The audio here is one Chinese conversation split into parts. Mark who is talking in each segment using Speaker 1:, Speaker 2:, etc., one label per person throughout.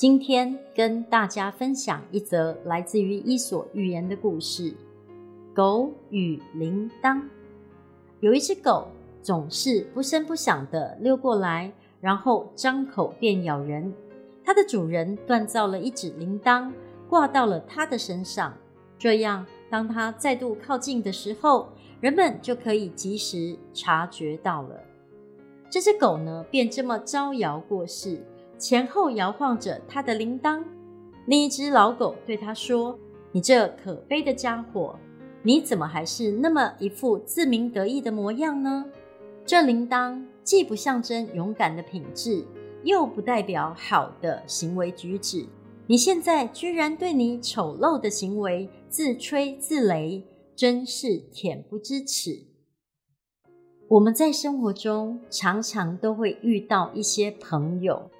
Speaker 1: 今天跟大家分享一则来自于《伊索寓言》的故事：狗与铃铛。有一只狗总是不声不响地溜过来，然后张口便咬人。它的主人锻造了一只铃铛，挂到了它的身上，这样当它再度靠近的时候，人们就可以及时察觉到了。这只狗呢，便这么招摇过市，前后摇晃着它的铃铛。另一只老狗对它说：“你这可悲的家伙，你怎么还是那么一副自鸣得意的模样呢？这铃铛既不象征勇敢的品质。”又不代表好的行为举止。你现在居然对你丑陋的行为自吹自擂，真是恬不知耻。我们在生活中常常都会遇到一些朋友，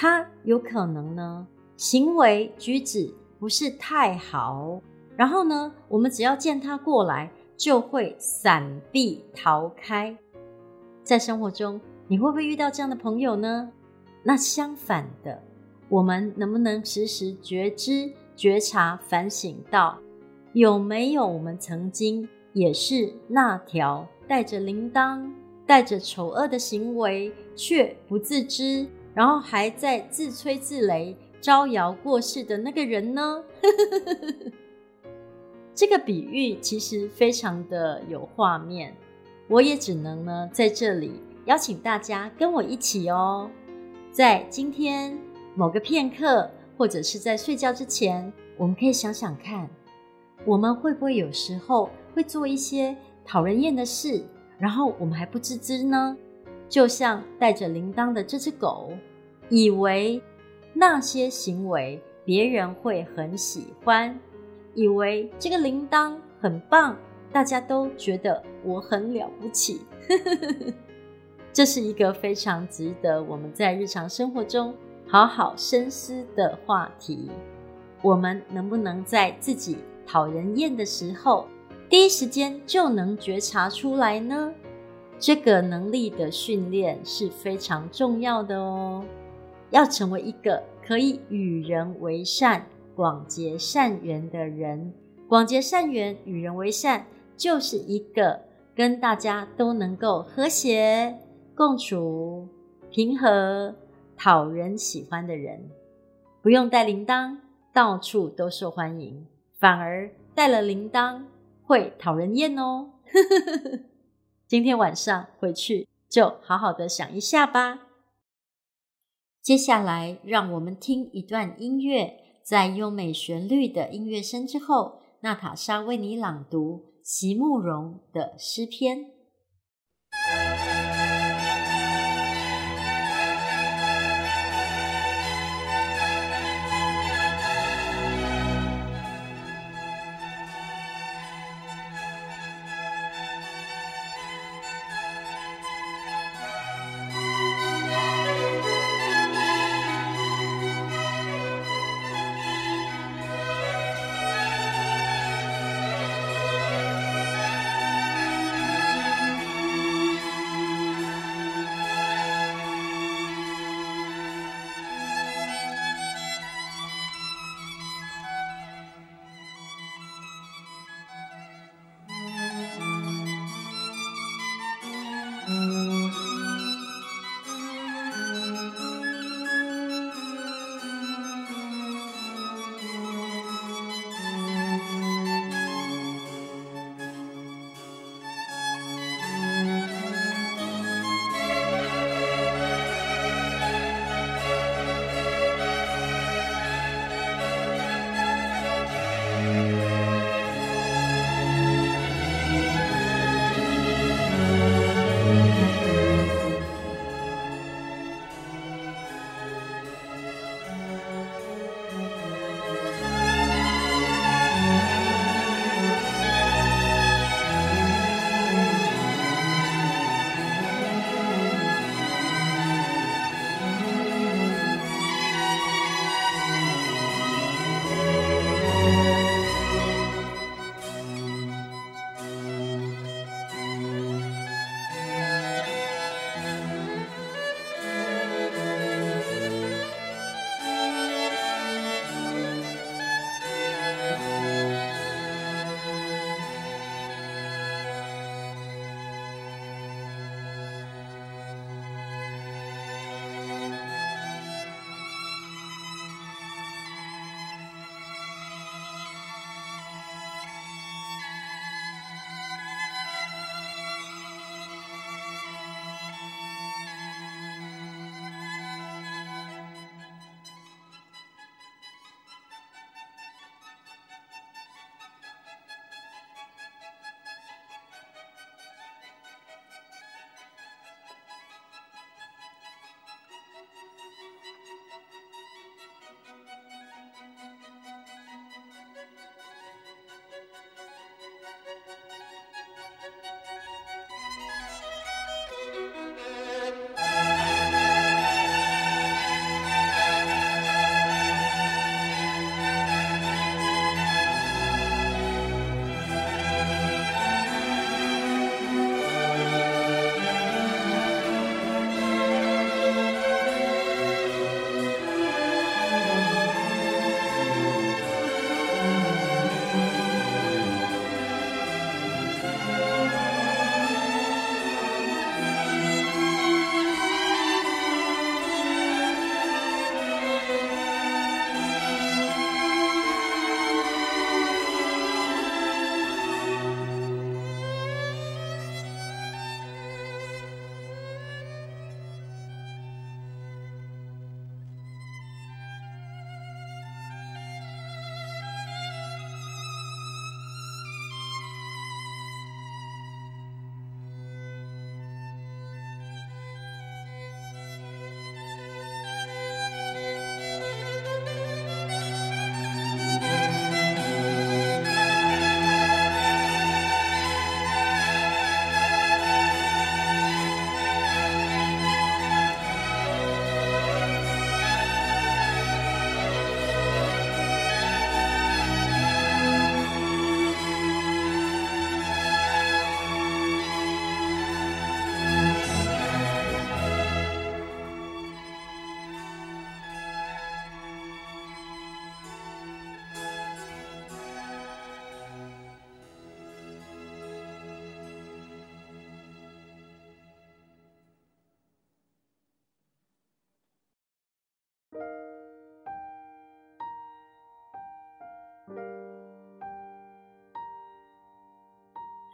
Speaker 1: 他有可能呢，行为举止不是太好，然后呢，我们只要见他过来，就会闪避逃开。在生活中，你会不会遇到这样的朋友呢？那相反的，我们能不能时时觉知、觉察、反省到，有没有我们曾经也是那条带着铃铛、带着丑恶的行为却不自知，然后还在自吹自擂、招摇过市的那个人呢？这个比喻其实非常的有画面，我也只能呢在这里邀请大家跟我一起哦。在今天某个片刻，或者是在睡觉之前，我们可以想想看，我们会不会有时候会做一些讨人厌的事，然后我们还不自知呢？就像带着铃铛的这只狗，以为那些行为别人会很喜欢，以为这个铃铛很棒，大家都觉得我很了不起。这是一个非常值得我们在日常生活中好好深思的话题。我们能不能在自己讨人厌的时候，第一时间就能觉察出来呢？这个能力的训练是非常重要的哦。要成为一个可以与人为善、广结善缘的人，广结善缘、与人为善，就是一个跟大家都能够和谐。共处、平和、讨人喜欢的人，不用带铃铛，到处都受欢迎；反而带了铃铛会讨人厌哦。今天晚上回去就好好的想一下吧。接下来，让我们听一段音乐，在优美旋律的音乐声之后，娜塔莎为你朗读席慕容的诗篇。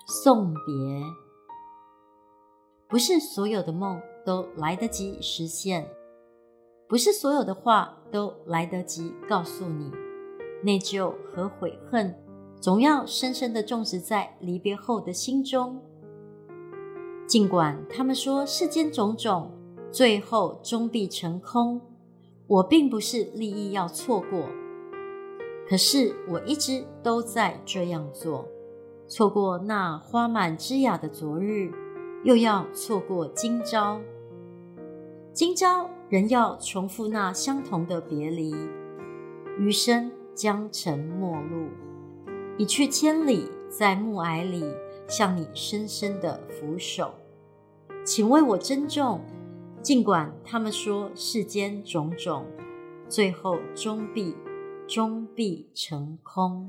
Speaker 1: 送别，不是所有的梦都来得及实现，不是所有的话都来得及告诉你。内疚和悔恨，总要深深地种植在离别后的心中。尽管他们说世间种种，最后终必成空，我并不是立意要错过，可是我一直都在这样做。错过那花满枝桠的昨日，又要错过今朝。今朝仍要重复那相同的别离，余生将成陌路，一去千里，在暮霭里向你深深的俯首，请为我珍重。尽管他们说世间种种，最后终必终必成空。